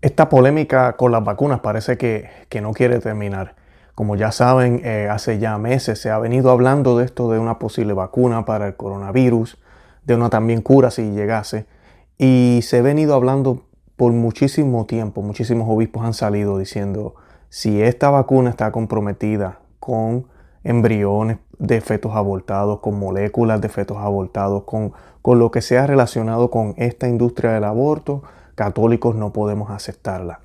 Esta polémica con las vacunas parece que, no quiere terminar. Como ya saben, eh, hace ya meses se ha venido hablando de esto de una posible vacuna para el coronavirus, de una también cura si llegase, y se ha venido hablando por muchísimo tiempo, muchísimos obispos han salido diciendo si esta vacuna está comprometida con embriones de fetos abortados, con moléculas de fetos abortados, con, con lo que sea relacionado con esta industria del aborto, católicos no podemos aceptarla.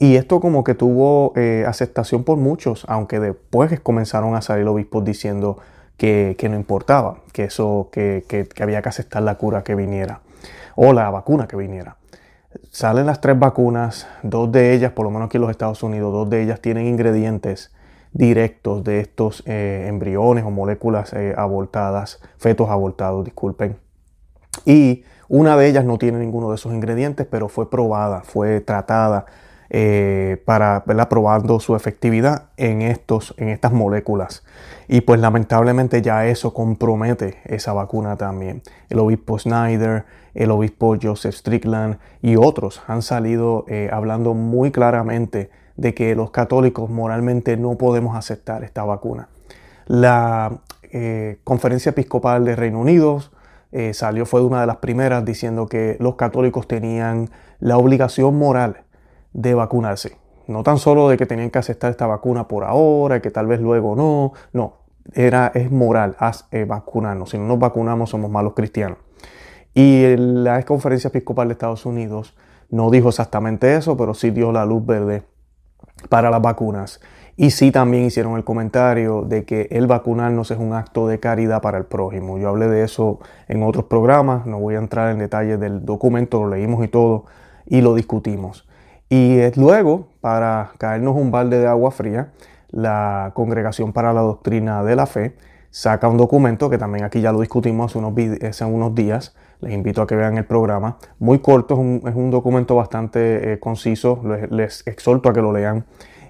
Y esto como que tuvo eh, aceptación por muchos, aunque después comenzaron a salir obispos diciendo que, no importaba, que eso, que, que, había que aceptar la cura que viniera o la vacuna que viniera. Salen las tres vacunas, dos de ellas, por lo menos aquí en los Estados Unidos, dos de ellas tienen ingredientes directos de estos eh, embriones o moléculas eh, abortadas, fetos abortados, disculpen. Y una de ellas no tiene ninguno de esos ingredientes, pero fue probada, fue tratada eh, para verla probando su efectividad en, estos, en estas moléculas. Y pues lamentablemente ya eso compromete esa vacuna también. El obispo Snyder, el obispo Joseph Strickland y otros han salido eh, hablando muy claramente de que los católicos moralmente no podemos aceptar esta vacuna. La eh, Conferencia Episcopal de Reino Unido eh, salió, fue una de las primeras diciendo que los católicos tenían la obligación moral de vacunarse. No tan solo de que tenían que aceptar esta vacuna por ahora, y que tal vez luego no, no, era, es moral haz, eh, vacunarnos. Si no nos vacunamos somos malos cristianos. Y la conferencia episcopal de Estados Unidos no dijo exactamente eso, pero sí dio la luz verde para las vacunas. Y sí también hicieron el comentario de que el vacunarnos es un acto de caridad para el prójimo. Yo hablé de eso en otros programas, no voy a entrar en detalles del documento, lo leímos y todo, y lo discutimos. Y luego, para caernos un balde de agua fría, la Congregación para la Doctrina de la Fe saca un documento que también aquí ya lo discutimos hace unos, días. Les invito a que vean el programa. Muy corto, es un, documento bastante eh, conciso. Les, les exhorto a que lo lean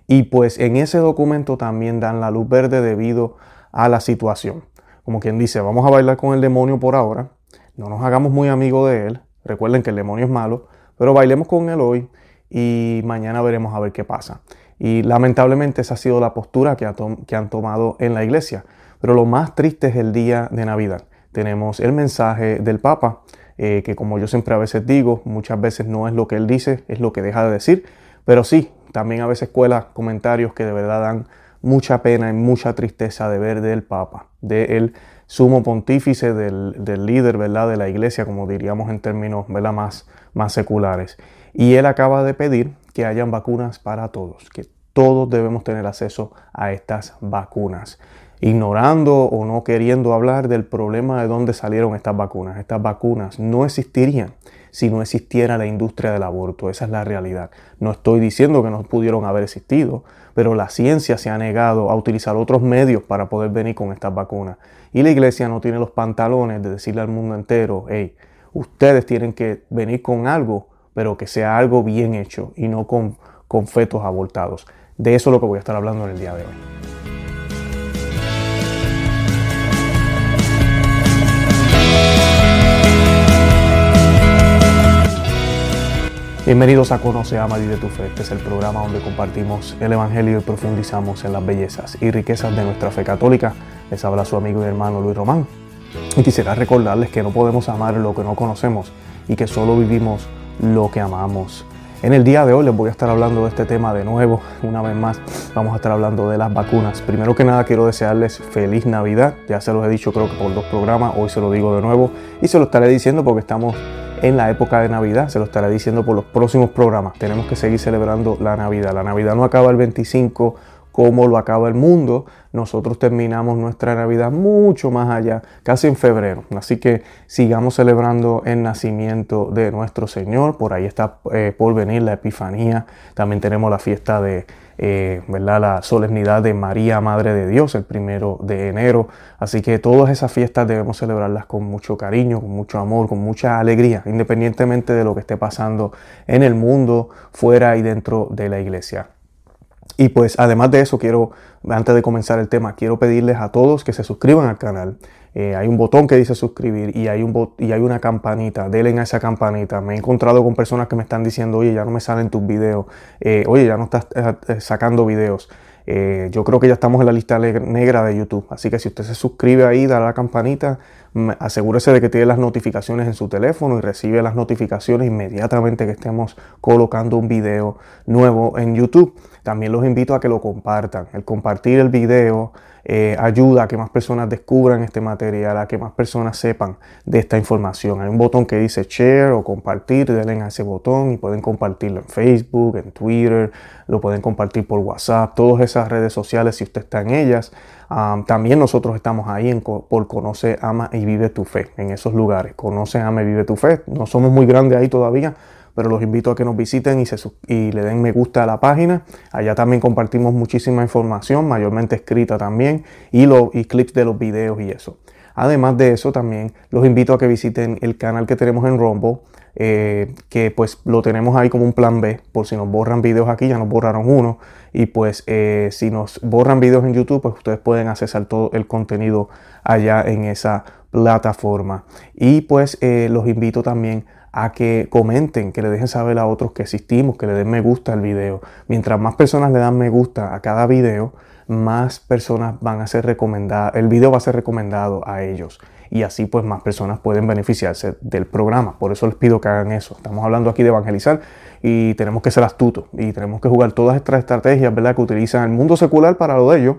y pues en ese documento también dan la luz verde debido a la situación. Como quien dice, vamos a bailar con el demonio por ahora, no nos hagamos muy amigos de él, recuerden que el demonio es malo, pero bailemos con él hoy y mañana veremos a ver qué pasa. Y lamentablemente esa ha sido la postura que, han tomado en la iglesia. Pero lo más triste es el día de Navidad. Tenemos el mensaje del Papa, eh, que como yo siempre a veces digo, muchas veces no es lo que él dice, es lo que deja de decir. Pero sí, también a veces cuela comentarios que de verdad dan mucha pena y mucha tristeza de ver del Papa, del sumo pontífice, del, líder ¿verdad? de la iglesia, como diríamos en términos ¿verdad? Más, más seculares. Y él acaba de pedir que hayan vacunas para todos, que todos debemos tener acceso a estas vacunas, ignorando o no queriendo hablar del problema de dónde salieron estas vacunas. Estas vacunas no existirían si no existiera la industria del aborto. Esa es la realidad. No estoy diciendo que no pudieron haber existido, pero la ciencia se ha negado a utilizar otros medios para poder venir con estas vacunas. Y la iglesia no tiene los pantalones de decirle al mundo entero, hey, ustedes tienen que venir con algo, pero que sea algo bien hecho y no con, con fetos abortados. De eso es lo que voy a estar hablando en el día de hoy. Bienvenidos a Conoce, Ama y de tu Fe. Este es el programa donde compartimos el Evangelio y profundizamos en las bellezas y riquezas de nuestra fe católica. Les habla su amigo y hermano Luis Román. Y quisiera recordarles que no podemos amar lo que no conocemos y que solo vivimos lo que amamos. En el día de hoy les voy a estar hablando de este tema de nuevo. Una vez más vamos a estar hablando de las vacunas. Primero que nada quiero desearles feliz Navidad. Ya se los he dicho creo que por dos programas. Hoy se lo digo de nuevo y se lo estaré diciendo porque estamos en la época de Navidad. Se lo estaré diciendo por los próximos programas. Tenemos que seguir celebrando la Navidad. La Navidad no acaba el 25 como lo acaba el mundo. Nosotros terminamos nuestra Navidad mucho más allá, casi en febrero. Así que sigamos celebrando el nacimiento de nuestro Señor. Por ahí está eh, por venir la Epifanía. También tenemos la fiesta de eh, ¿verdad? la solemnidad de María, Madre de Dios, el primero de enero. Así que todas esas fiestas debemos celebrarlas con mucho cariño, con mucho amor, con mucha alegría, independientemente de lo que esté pasando en el mundo, fuera y dentro de la iglesia. Y pues además de eso, quiero, antes de comenzar el tema, quiero pedirles a todos que se suscriban al canal, Eh, hay un botón que dice suscribir y hay, un y hay una campanita. Denle a esa campanita. Me he encontrado con personas que me están diciendo, oye, ya no me salen tus videos. Eh, oye, ya no estás eh, sacando videos. yo creo que ya estamos en la lista negra de YouTube. Así que si usted se suscribe ahí, da la campanita, asegúrese de que tiene las notificaciones en su teléfono y recibe las notificaciones inmediatamente que estemos colocando un video nuevo en YouTube. También los invito a que lo compartan. El compartir el video eh, ayuda a que más personas descubran este material, a que más personas sepan de esta información. Hay un botón que dice share o compartir, denle a ese botón y pueden compartirlo en Facebook, en Twitter, lo pueden compartir por WhatsApp, todas esas redes sociales si usted está en ellas. también nosotros estamos ahí en, por Conoce, Ama y Vive tu Fe, en esos lugares. Conoce, Ama y Vive tu Fe. No somos muy grandes ahí todavía, pero los invito a que nos visiten y, se, le den me gusta a la página. Allá también compartimos muchísima información, mayormente escrita también, y, lo, clips de los videos y eso. Además de eso, también los invito a que visiten el canal que tenemos en Rumble, eh, que pues lo tenemos ahí como un plan B, por si nos borran videos aquí, ya nos borraron uno, y pues eh, si nos borran videos en YouTube, pues ustedes pueden accesar todo el contenido allá en esa plataforma. Y pues eh, los invito también a que comenten, que le dejen saber a otros que existimos, que le den me gusta al video. Mientras más personas le dan me gusta a cada video, más personas van a ser recomendadas, el video va a ser recomendado a ellos y así pues más personas pueden beneficiarse del programa. Por eso les pido que hagan eso. Estamos hablando aquí de evangelizar y tenemos que ser astutos y tenemos que jugar todas estas estrategias, ¿verdad? Que utilizan el mundo secular para lo de ellos,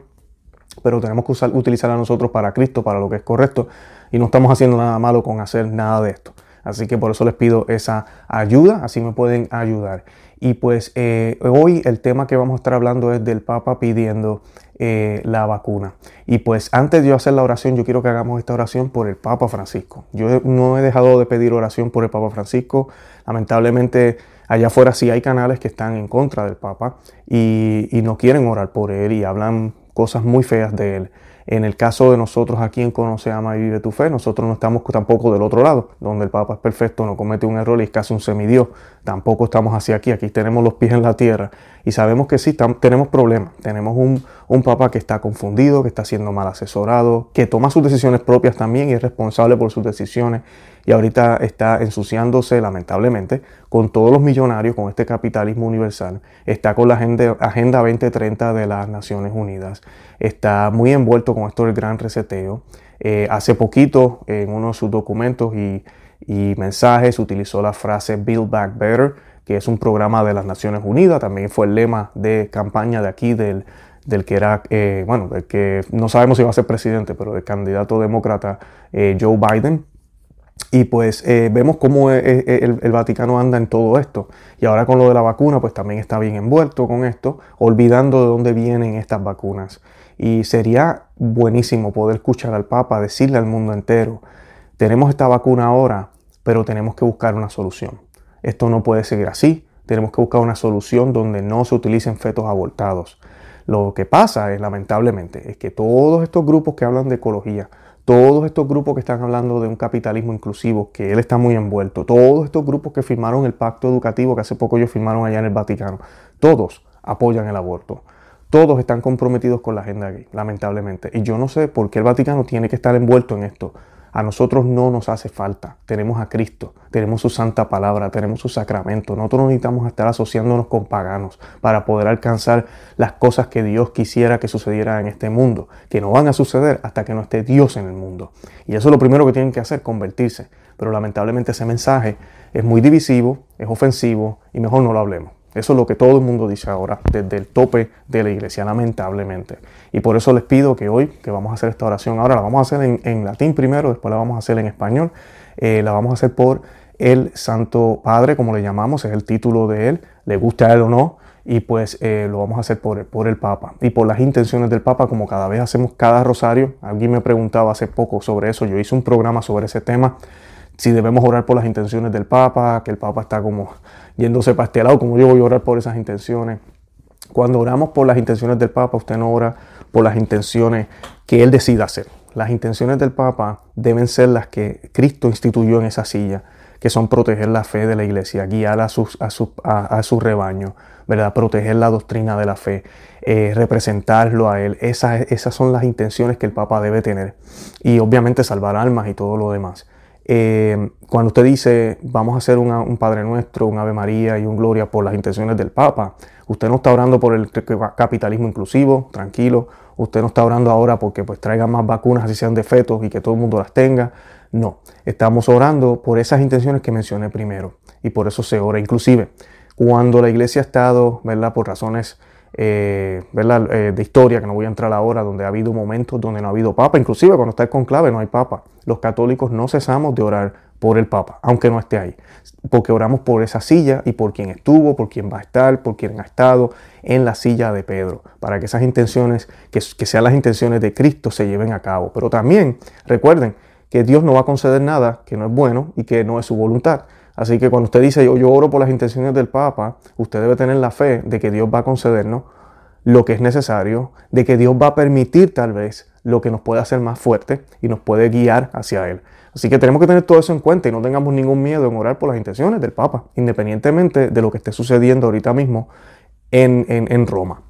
pero tenemos que usar, utilizar a nosotros para Cristo, para lo que es correcto y no estamos haciendo nada malo con hacer nada de esto. Así que por eso les pido esa ayuda, así me pueden ayudar. Y pues eh, hoy el tema que vamos a estar hablando es del Papa pidiendo eh, la vacuna. Y pues antes de yo hacer la oración, yo quiero que hagamos esta oración por el Papa Francisco. Yo no he dejado de pedir oración por el Papa Francisco. Lamentablemente allá afuera sí hay canales que están en contra del Papa y, y no quieren orar por él y hablan cosas muy feas de él. En el caso de nosotros aquí en Conoce, Ama y Vive tu Fe, nosotros no estamos tampoco del otro lado, donde el Papa es perfecto, no comete un error y es casi un semidios. Tampoco estamos hacia aquí, aquí tenemos los pies en la tierra y sabemos que sí, tenemos problemas. Tenemos un, un Papa que está confundido, que está siendo mal asesorado, que toma sus decisiones propias también y es responsable por sus decisiones y ahorita está ensuciándose lamentablemente con todos los millonarios, con este capitalismo universal, está con la Agenda, agenda 2030 de las Naciones Unidas, está muy envuelto con esto del gran reseteo. Eh, hace poquito en uno de sus documentos y, y mensajes utilizó la frase Build Back Better, que es un programa de las Naciones Unidas, también fue el lema de campaña de aquí del, del que era, eh, bueno, del que no sabemos si va a ser presidente, pero del candidato demócrata eh, Joe Biden. Y pues eh, vemos cómo eh, el, Vaticano anda en todo esto. Y ahora con lo de la vacuna, pues también está bien envuelto con esto, olvidando de dónde vienen estas vacunas. Y sería buenísimo poder escuchar al Papa decirle al mundo entero, tenemos esta vacuna ahora, pero tenemos que buscar una solución. Esto no puede seguir así. Tenemos que buscar una solución donde no se utilicen fetos abortados. Lo que pasa es, lamentablemente, es que todos estos grupos que hablan de ecología, todos estos grupos que están hablando de un capitalismo inclusivo, que él está muy envuelto, todos estos grupos que firmaron el pacto educativo que hace poco ellos firmaron allá en el Vaticano, todos apoyan el aborto. Todos están comprometidos con la agenda gay, lamentablemente. Y yo no sé por qué el Vaticano tiene que estar envuelto en esto. A nosotros no nos hace falta. Tenemos a Cristo, tenemos su santa palabra, tenemos su sacramento. Nosotros no necesitamos estar asociándonos con paganos para poder alcanzar las cosas que Dios quisiera que sucedieran en este mundo, que no van a suceder hasta que no esté Dios en el mundo. Y eso es lo primero que tienen que hacer, convertirse. Pero lamentablemente ese mensaje es muy divisivo, es ofensivo y mejor no lo hablemos. Eso es lo que todo el mundo dice ahora, desde el tope de la iglesia, lamentablemente. Y por eso les pido que hoy, que vamos a hacer esta oración, ahora la vamos a hacer en, latín primero, después la vamos a hacer en español, eh, la vamos a hacer por el Santo Padre, como le llamamos, es el título de él, le guste a él o no, y pues eh, lo vamos a hacer por, por el Papa y por las intenciones del Papa, como cada vez hacemos cada rosario. Alguien me preguntaba hace poco sobre eso, yo hice un programa sobre ese tema si debemos orar por las intenciones del Papa, que el Papa está como yéndose para este lado, como yo voy a orar por esas intenciones. Cuando oramos por las intenciones del Papa, usted no ora por las intenciones que él decida hacer. Las intenciones del Papa deben ser las que Cristo instituyó en esa silla, que son proteger la fe de la iglesia, guiar a, sus, a, su, a, su rebaño, ¿verdad? proteger la doctrina de la fe, eh, representarlo a él. Esas, esas son las intenciones que el Papa debe tener. Y obviamente salvar almas y todo lo demás. Eh, cuando usted dice vamos a hacer un Padre Nuestro, un Ave María y un Gloria por las intenciones del Papa, usted no está orando por el capitalismo inclusivo, tranquilo. Usted no está orando ahora porque pues traigan más vacunas así sean de fetos y que todo el mundo las tenga. No, estamos orando por esas intenciones que mencioné primero y por eso se ora. Inclusive, cuando la iglesia ha estado, ¿verdad? Por razones eh, eh, de historia, que no voy a entrar ahora, donde ha habido momentos donde no ha habido papa, inclusive cuando está el conclave no hay papa. Los católicos no cesamos de orar por el papa, aunque no esté ahí, porque oramos por esa silla y por quien estuvo, por quien va a estar, por quien ha estado en la silla de Pedro, para que esas intenciones, que, que sean las intenciones de Cristo, se lleven a cabo. Pero también recuerden que Dios no va a conceder nada que no es bueno y que no es su voluntad. Así que cuando usted dice yo, yo oro por las intenciones del Papa, usted debe tener la fe de que Dios va a concedernos lo que es necesario, de que Dios va a permitir tal vez lo que nos puede hacer más fuerte y nos puede guiar hacia Él. Así que tenemos que tener todo eso en cuenta y no tengamos ningún miedo en orar por las intenciones del Papa, independientemente de lo que esté sucediendo ahorita mismo en, en, Roma.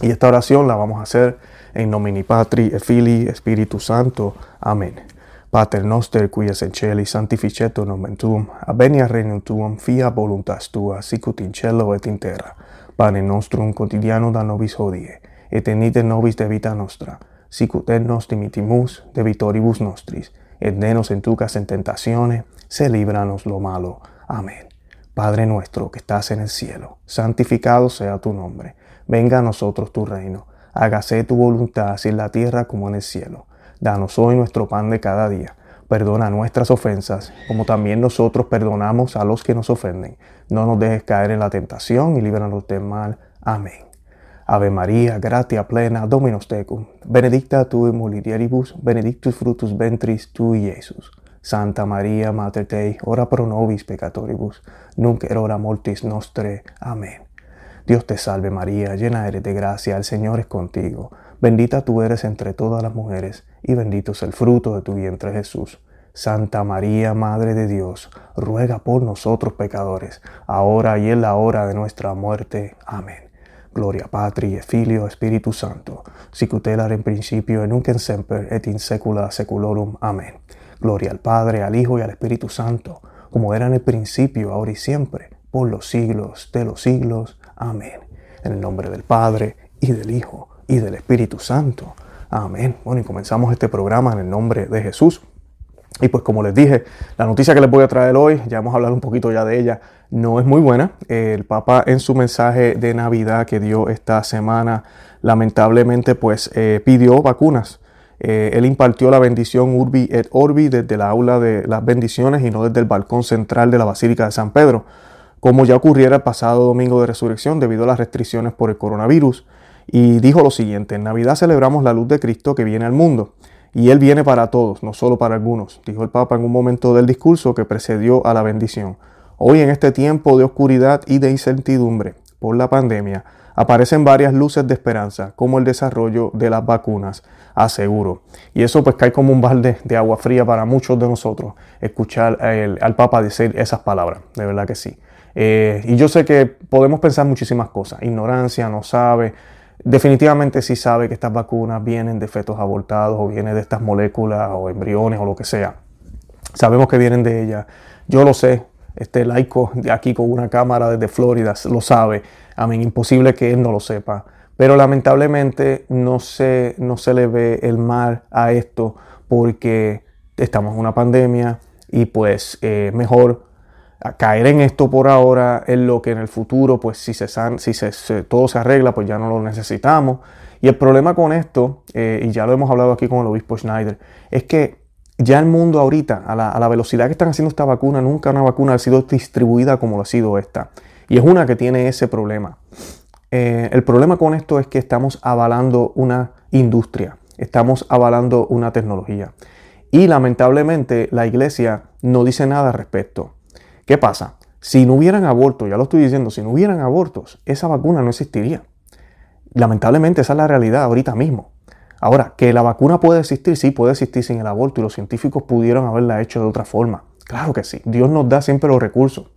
Y esta oración la vamos a hacer en nomini Patri, et Filii, Espíritu Santo. Amén. Pater noster, qui es in celi, sanctificetur nomen tuum, avenia regnum tuum, fia voluntas tua, sicut in cielo et in terra. Pane nostrum quotidiano da nobis hodie, et enite nobis de vita nostra, sicut et nos dimitimus de vitoribus nostris, et denos en tucas en tentaciones, se líbranos lo malo. Amén. Padre nuestro que estás en el cielo, santificado sea tu nombre. Venga a nosotros tu reino. Hágase tu voluntad así en la tierra como en el cielo. Danos hoy nuestro pan de cada día. Perdona nuestras ofensas, como también nosotros perdonamos a los que nos ofenden. No nos dejes caer en la tentación y líbranos del mal. Amén. Ave María, gratia plena, Dominus tecum, benedicta tu in mulieribus, benedictus fructus ventris tui, Iesus. Santa María, Mater Dei, ora pro nobis peccatoribus, nunc erora mortis nostre. Amén. Dios te salve María, llena eres de gracia, el Señor es contigo. Bendita tú eres entre todas las mujeres, y bendito es el fruto de tu vientre Jesús. Santa María, Madre de Dios, ruega por nosotros pecadores, ahora y en la hora de nuestra muerte. Amén. Gloria Patri et Filio Spiritus Santo, sicutelar en principio nunc en semper et in secula seculorum. Amén. Gloria al Padre, al Hijo y al Espíritu Santo, como era en el principio, ahora y siempre, por los siglos de los siglos. Amén. En el nombre del Padre, y del Hijo, y del Espíritu Santo. Amén. Bueno, y comenzamos este programa en el nombre de Jesús. Y pues como les dije, la noticia que les voy a traer hoy, ya hemos hablado un poquito ya de ella, no es muy buena. El Papa en su mensaje de Navidad que dio esta semana, lamentablemente pues eh, pidió vacunas. Eh, él impartió la bendición Urbi et Orbi desde la aula de las bendiciones y no desde el balcón central de la Basílica de San Pedro, como ya ocurriera el pasado domingo de resurrección debido a las restricciones por el coronavirus. Y dijo lo siguiente, en Navidad celebramos la luz de Cristo que viene al mundo. Y Él viene para todos, no solo para algunos, dijo el Papa en un momento del discurso que precedió a la bendición. Hoy en este tiempo de oscuridad y de incertidumbre por la pandemia, aparecen varias luces de esperanza, como el desarrollo de las vacunas, aseguro. Y eso pues cae como un balde de agua fría para muchos de nosotros, escuchar al Papa decir esas palabras, de verdad que sí. Eh, y yo sé que podemos pensar muchísimas cosas, ignorancia, no sabe, definitivamente sí sabe que estas vacunas vienen de fetos abortados o vienen de estas moléculas o embriones o lo que sea. Sabemos que vienen de ella. Yo lo sé. Este laico de aquí con una cámara desde Florida lo sabe. A mí, imposible que él no lo sepa. Pero lamentablemente no se, no se le ve el mal a esto porque estamos en una pandemia y pues eh, mejor a caer en esto por ahora en lo que en el futuro, pues si, se, si se, todo se arregla, pues ya no lo necesitamos. Y el problema con esto, eh, y ya lo hemos hablado aquí con el obispo Schneider, es que ya el mundo ahorita, a la, velocidad que están haciendo esta vacuna, nunca una vacuna ha sido distribuida como lo ha sido esta. Y es una que tiene ese problema. Eh, el problema con esto es que estamos avalando una industria, estamos avalando una tecnología. Y lamentablemente la iglesia no dice nada al respecto. ¿Qué pasa? Si no hubieran abortos, ya lo estoy diciendo, si no hubieran abortos, esa vacuna no existiría. Lamentablemente esa es la realidad ahorita mismo. Ahora, que la vacuna puede existir, sí puede existir sin el aborto y los científicos pudieron haberla hecho de otra forma. Claro que sí, Dios nos da siempre los recursos,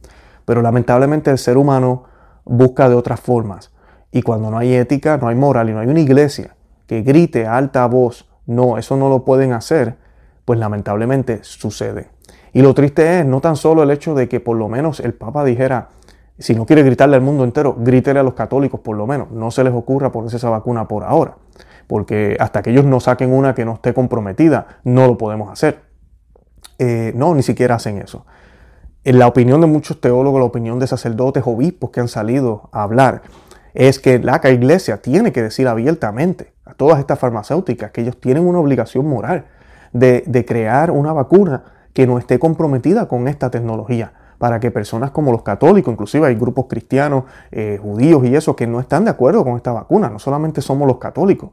pero lamentablemente el ser humano busca de otras formas. Y cuando no hay ética, no hay moral y no hay una iglesia que grite a alta voz, no, eso no lo pueden hacer, pues lamentablemente sucede. Y lo triste es no tan solo el hecho de que por lo menos el Papa dijera, si no quiere gritarle al mundo entero, grítele a los católicos por lo menos. No se les ocurra ponerse esa vacuna por ahora, porque hasta que ellos no saquen una que no esté comprometida, no lo podemos hacer. Eh, no, ni siquiera hacen eso. En la opinión de muchos teólogos, la opinión de sacerdotes, obispos que han salido a hablar, es que la iglesia tiene que decir abiertamente a todas estas farmacéuticas que ellos tienen una obligación moral de, de crear una vacuna que no esté comprometida con esta tecnología para que personas como los católicos, inclusive hay grupos cristianos, eh, judíos y eso, que no están de acuerdo con esta vacuna, no solamente somos los católicos,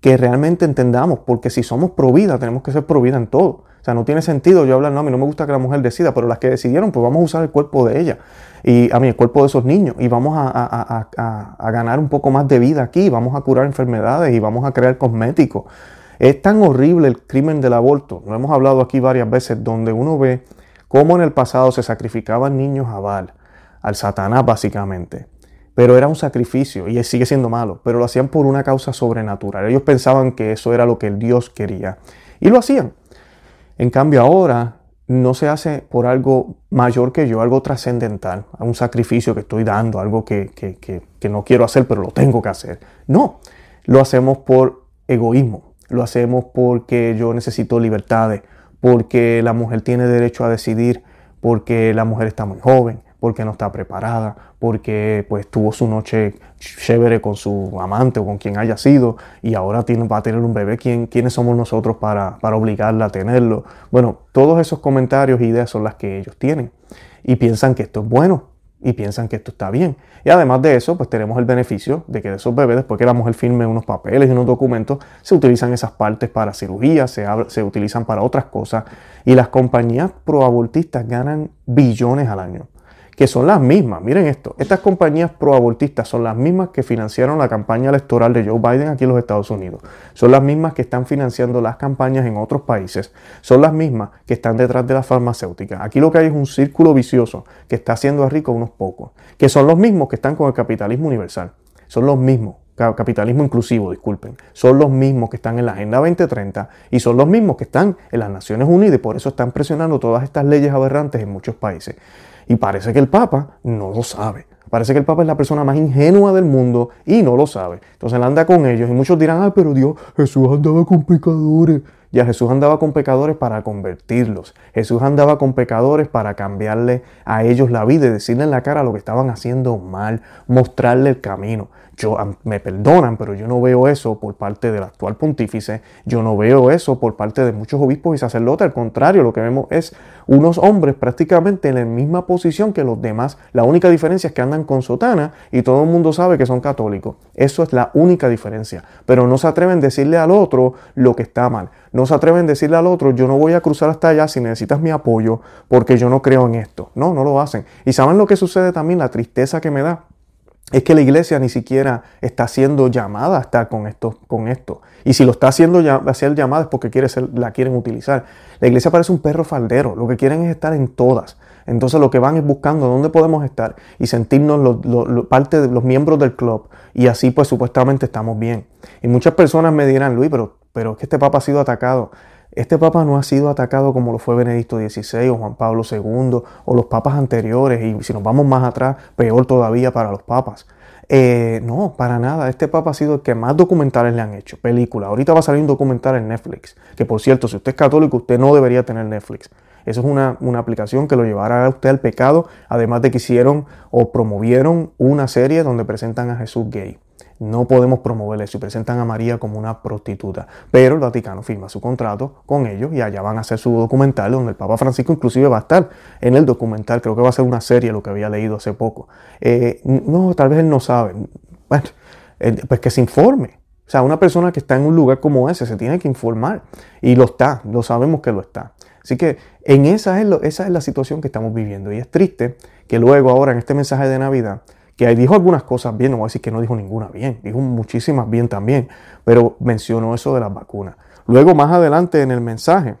que realmente entendamos, porque si somos pro vida, tenemos que ser pro vida en todo. O sea, no tiene sentido yo hablar, no, a mí no me gusta que la mujer decida, pero las que decidieron, pues vamos a usar el cuerpo de ella y a mí el cuerpo de esos niños y vamos a, a ganar un poco más de vida aquí, vamos a curar enfermedades y vamos a crear cosméticos. Es tan horrible el crimen del aborto, lo hemos hablado aquí varias veces, donde uno ve cómo en el pasado se sacrificaban niños a Baal, al Satanás básicamente. Pero era un sacrificio y sigue siendo malo, pero lo hacían por una causa sobrenatural. Ellos pensaban que eso era lo que el Dios quería y lo hacían. En cambio ahora no se hace por algo mayor que yo, algo trascendental, un sacrificio que estoy dando, algo que, que no quiero hacer, pero lo tengo que hacer. No, lo hacemos por egoísmo, lo hacemos porque yo necesito libertades, porque la mujer tiene derecho a decidir, porque la mujer está muy joven, porque no está preparada, porque pues tuvo su noche chévere con su amante o con quien haya sido y ahora tiene, va a tener un bebé. ¿Quién, ¿Quiénes somos nosotros para, para obligarla a tenerlo? Bueno, todos esos comentarios e ideas son las que ellos tienen y piensan que esto es bueno y piensan que esto está bien. Y además de eso, pues tenemos el beneficio de que de esos bebés, después que la mujer firme unos papeles y unos documentos, se utilizan esas partes para cirugía, se, se utilizan para otras cosas. Y las compañías proabortistas ganan billones al año que son las mismas. Miren esto, estas compañías proabortistas son las mismas que financiaron la campaña electoral de Joe Biden aquí en los Estados Unidos. Son las mismas que están financiando las campañas en otros países. Son las mismas que están detrás de las farmacéuticas. Aquí lo que hay es un círculo vicioso que está haciendo a ricos unos pocos, que son los mismos que están con el capitalismo universal. Son los mismos capitalismo inclusivo, disculpen, son los mismos que están en la Agenda 2030 y son los mismos que están en las Naciones Unidas y por eso están presionando todas estas leyes aberrantes en muchos países. Y parece que el Papa no lo sabe. Parece que el Papa es la persona más ingenua del mundo y no lo sabe. Entonces él anda con ellos y muchos dirán, ah, pero Dios, Jesús andaba con pecadores. Ya Jesús andaba con pecadores para convertirlos. Jesús andaba con pecadores para cambiarle a ellos la vida y decirle en la cara lo que estaban haciendo mal, mostrarle el camino. Yo, me perdonan, pero yo no veo eso por parte del actual pontífice, yo no veo eso por parte de muchos obispos y sacerdotes, al contrario, lo que vemos es unos hombres prácticamente en la misma posición que los demás, la única diferencia es que andan con sotana y todo el mundo sabe que son católicos, eso es la única diferencia, pero no se atreven a decirle al otro lo que está mal, no se atreven a decirle al otro, yo no voy a cruzar hasta allá si necesitas mi apoyo porque yo no creo en esto, no, no lo hacen. Y saben lo que sucede también, la tristeza que me da es que la iglesia ni siquiera está siendo llamada a estar con esto. Con esto. Y si lo está haciendo ya, a ser llamada es porque quiere ser, la quieren utilizar. La iglesia parece un perro faldero, lo que quieren es estar en todas. Entonces lo que van es buscando dónde podemos estar y sentirnos parte de los miembros del club. Y así pues supuestamente estamos bien. Y muchas personas me dirán, Luis, pero, pero es que este papa ha sido atacado. Este papa no ha sido atacado como lo fue Benedicto XVI o Juan Pablo II o los papas anteriores y si nos vamos más atrás, peor todavía para los papas. Eh, no, para nada. Este papa ha sido el que más documentales le han hecho, películas. Ahorita va a salir un documental en Netflix, que por cierto, si usted es católico, usted no debería tener Netflix. Eso es una, una, aplicación que lo llevará a usted al pecado, además de que hicieron o promovieron una serie donde presentan a Jesús gay. No podemos promover eso y presentan a María como una prostituta. Pero el Vaticano firma su contrato con ellos y allá van a hacer su documental donde el Papa Francisco inclusive va a estar en el documental. Creo que va a ser una serie lo que había leído hace poco. Eh, no, tal vez él no sabe. Bueno, pues que se informe. O sea, una persona que está en un lugar como ese se tiene que informar. Y lo está, lo sabemos que lo está. Así que en esa es, esa es la situación que estamos viviendo. Y es triste que luego ahora en este mensaje de Navidad que dijo algunas cosas bien, no voy a decir que no dijo ninguna bien, dijo muchísimas bien también, pero mencionó eso de las vacunas. Luego, más adelante en el mensaje,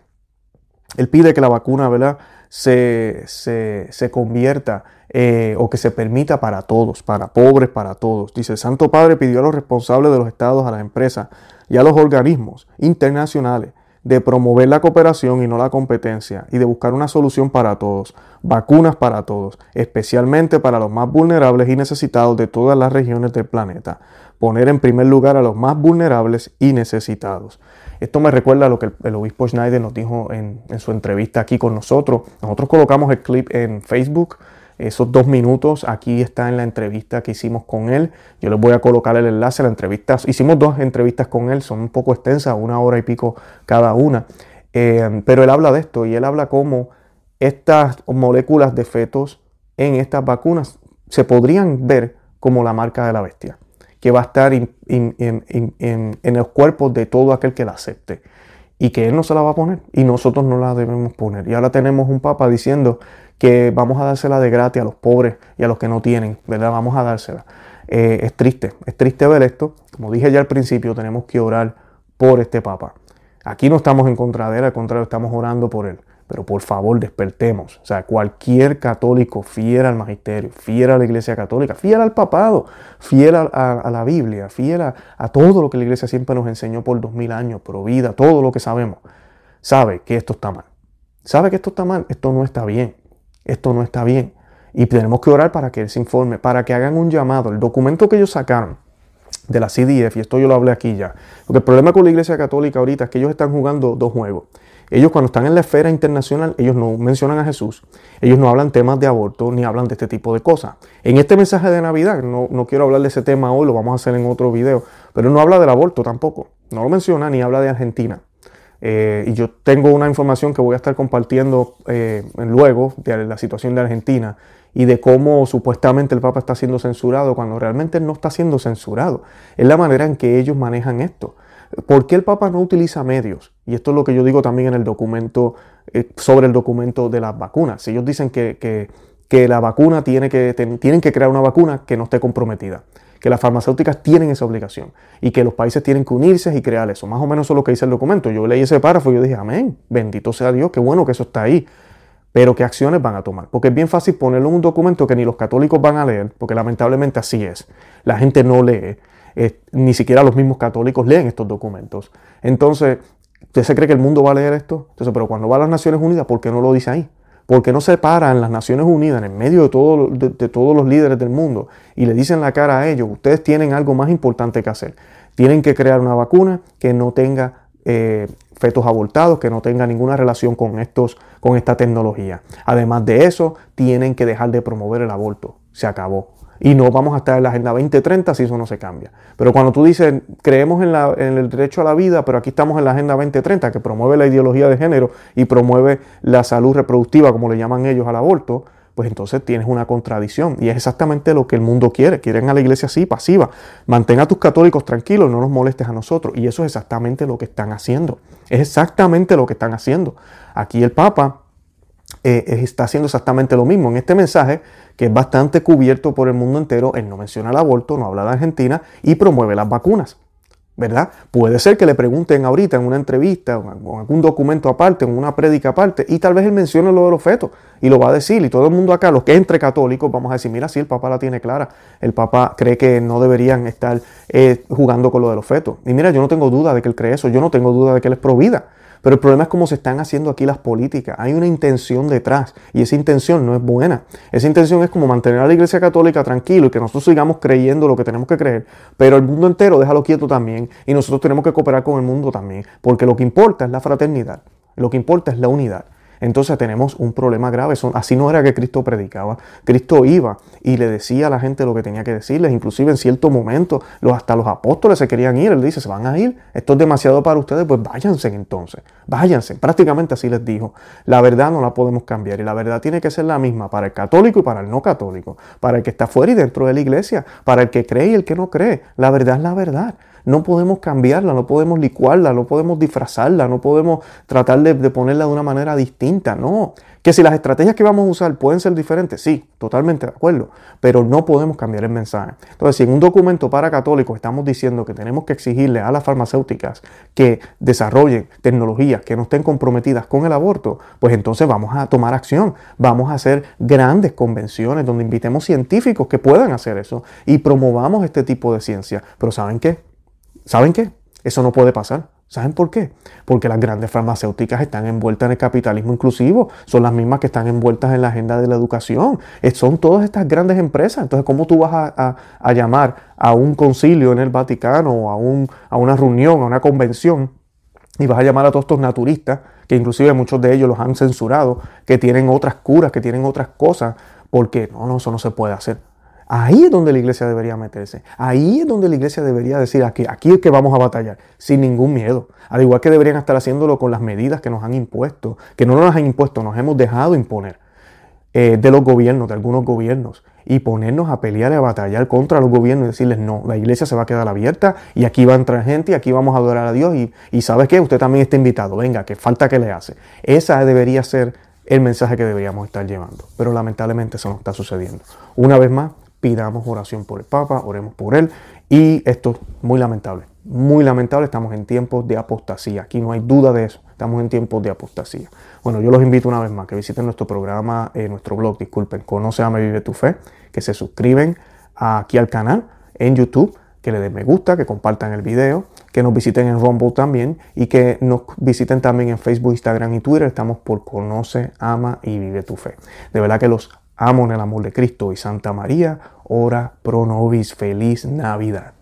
él pide que la vacuna, ¿verdad? se, se, convierta eh, o que se permita para todos, para pobres, para todos. Dice, el Santo Padre pidió a los responsables de los estados, a las empresas y a los organismos internacionales de promover la cooperación y no la competencia y de buscar una solución para todos, vacunas para todos, especialmente para los más vulnerables y necesitados de todas las regiones del planeta. Poner en primer lugar a los más vulnerables y necesitados. Esto me recuerda a lo que el, obispo Schneider nos dijo en, en, su entrevista aquí con nosotros. Nosotros colocamos el clip en Facebook esos dos minutos aquí está en la entrevista que hicimos con él. Yo les voy a colocar el enlace la entrevista. Hicimos dos entrevistas con él, son un poco extensas, una hora y pico cada una. Eh, pero él habla de esto y él habla cómo estas moléculas de fetos en estas vacunas se podrían ver como la marca de la bestia, que va a estar en los cuerpos de todo aquel que la acepte y que Él no se la va a poner y nosotros no la debemos poner. Y ahora tenemos un papa diciendo que vamos a dársela de gratis a los pobres y a los que no tienen, ¿verdad? Vamos a dársela. Eh, es triste, es triste ver esto. Como dije ya al principio, tenemos que orar por este papa. Aquí no estamos en contra de él, al contrario, estamos orando por él. Pero por favor, despertemos. O sea, cualquier católico fiel al magisterio, fiel a la iglesia católica, fiel al papado, fiel a, la Biblia, fiel a, todo lo que la iglesia siempre nos enseñó por dos mil años, pro vida, todo lo que sabemos, sabe que esto está mal. Sabe que esto está mal, esto no está bien. Esto no está bien. Y tenemos que orar para que él se informe, para que hagan un llamado. El documento que ellos sacaron de la CDF, y esto yo lo hablé aquí ya, porque el problema con la Iglesia Católica ahorita es que ellos están jugando dos juegos. Ellos cuando están en la esfera internacional, ellos no mencionan a Jesús, ellos no hablan temas de aborto ni hablan de este tipo de cosas. En este mensaje de Navidad, no, no quiero hablar de ese tema hoy, lo vamos a hacer en otro video, pero no habla del aborto tampoco, no lo menciona ni habla de Argentina. Eh, y yo tengo una información que voy a estar compartiendo eh, luego de la situación de Argentina y de cómo supuestamente el Papa está siendo censurado cuando realmente no está siendo censurado. Es la manera en que ellos manejan esto. ¿Por qué el Papa no utiliza medios? Y esto es lo que yo digo también en el documento, eh, sobre el documento de las vacunas. Ellos dicen que, que, que la vacuna tiene que, tienen que crear una vacuna que no esté comprometida que las farmacéuticas tienen esa obligación y que los países tienen que unirse y crear eso. Más o menos eso es lo que dice el documento. Yo leí ese párrafo y yo dije, amén, bendito sea Dios, qué bueno que eso está ahí. Pero ¿qué acciones van a tomar? Porque es bien fácil ponerlo en un documento que ni los católicos van a leer, porque lamentablemente así es. La gente no lee. Ni siquiera los mismos católicos leen estos documentos. Entonces, ¿usted se cree que el mundo va a leer esto? Entonces, pero cuando va a las Naciones Unidas, ¿por qué no lo dice ahí? ¿Por qué no se paran las Naciones Unidas en medio de, todo, de, todos los líderes del mundo y le dicen la cara a ellos, ustedes tienen algo más importante que hacer? Tienen que crear una vacuna que no tenga eh, fetos abortados, que no tenga ninguna relación con, estos, con esta tecnología. Además de eso, tienen que dejar de promover el aborto. Se acabó y no vamos a estar en la Agenda 2030 si eso no se cambia. Pero cuando tú dices, creemos en, el derecho a la vida, pero aquí estamos en la Agenda 2030 que promueve la ideología de género y promueve la salud reproductiva, como le llaman ellos al aborto, pues entonces tienes una contradicción. Y es exactamente lo que el mundo quiere. Quieren a la iglesia así, pasiva. Mantén a tus católicos tranquilos, no nos molestes a nosotros. Y eso es exactamente lo que están haciendo. Es exactamente lo que están haciendo. Aquí el Papa eh, está haciendo exactamente lo mismo. En este mensaje, que es bastante cubierto por el mundo entero, él no menciona el aborto, no habla de Argentina y promueve las vacunas. ¿Verdad? Puede ser que le pregunten ahorita en una entrevista o en algún documento aparte, en una prédica aparte, y tal vez él mencione lo de los fetos y lo va a decir. Y todo el mundo acá, los que entre católicos, vamos a decir: Mira, si el Papa la tiene clara, el Papa cree que no deberían estar eh, jugando con lo de los fetos. Y mira, yo no tengo duda de que él cree eso, yo no tengo duda de que él es pro vida. Pero el problema es cómo se están haciendo aquí las políticas. Hay una intención detrás y esa intención no es buena. Esa intención es como mantener a la Iglesia Católica tranquilo y que nosotros sigamos creyendo lo que tenemos que creer, pero el mundo entero déjalo quieto también y nosotros tenemos que cooperar con el mundo también, porque lo que importa es la fraternidad, lo que importa es la unidad entonces tenemos un problema grave. así no era que Cristo predicaba. Cristo iba y le decía a la gente lo que tenía que decirles. Inclusive en cierto momento los, hasta los apóstoles se querían ir. Él dice, se van a ir. Esto es demasiado para ustedes. Pues váyanse entonces. Váyanse. Prácticamente así les dijo. La verdad no la podemos cambiar. Y la verdad tiene que ser la misma para el católico y para el no católico. Para el que está fuera y dentro de la iglesia. Para el que cree y el que no cree. La verdad es la verdad. No podemos cambiarla, no podemos licuarla, no podemos disfrazarla, no podemos tratar de, ponerla de una manera distinta, no. Que si las estrategias que vamos a usar pueden ser diferentes, sí, totalmente de acuerdo, pero no podemos cambiar el mensaje. Entonces, si en un documento para católicos estamos diciendo que tenemos que exigirle a las farmacéuticas que desarrollen tecnologías que no estén comprometidas con el aborto, pues entonces vamos a tomar acción, vamos a hacer grandes convenciones donde invitemos científicos que puedan hacer eso y promovamos este tipo de ciencia. Pero ¿saben qué? ¿Saben qué? Eso no puede pasar. ¿Saben por qué? Porque las grandes farmacéuticas están envueltas en el capitalismo inclusivo, son las mismas que están envueltas en la agenda de la educación, son todas estas grandes empresas. Entonces, ¿cómo tú vas a, llamar a un concilio en el Vaticano, a, un, a una reunión, a una convención, y vas a llamar a todos estos naturistas, que inclusive muchos de ellos los han censurado, que tienen otras curas, que tienen otras cosas, porque no, no, eso no se puede hacer. Ahí es donde la iglesia debería meterse. Ahí es donde la iglesia debería decir, aquí, aquí es que vamos a batallar, sin ningún miedo. Al igual que deberían estar haciéndolo con las medidas que nos han impuesto, que no nos han impuesto, nos hemos dejado imponer eh, de los gobiernos, de algunos gobiernos, y ponernos a pelear y a batallar contra los gobiernos y decirles, no, la iglesia se va a quedar abierta y aquí va a entrar gente y aquí vamos a adorar a Dios y, y ¿sabes qué? Usted también está invitado, venga, que falta que le hace. Esa debería ser el mensaje que deberíamos estar llevando, pero lamentablemente eso no está sucediendo. Una vez más, pidamos oración por el Papa, oremos por él. Y esto es muy lamentable, muy lamentable, estamos en tiempos de apostasía. Aquí no hay duda de eso, estamos en tiempos de apostasía. Bueno, yo los invito una vez más que visiten nuestro programa, eh, nuestro blog, disculpen, Conoce, Ama Vive Tu Fe, que se suscriben aquí al canal en YouTube, que le den me gusta, que compartan el video, que nos visiten en Rumble también y que nos visiten también en Facebook, Instagram y Twitter. Estamos por Conoce, Ama y Vive Tu Fe. De verdad que los amo en el amor de Cristo y Santa María, ora pro nobis, feliz Navidad.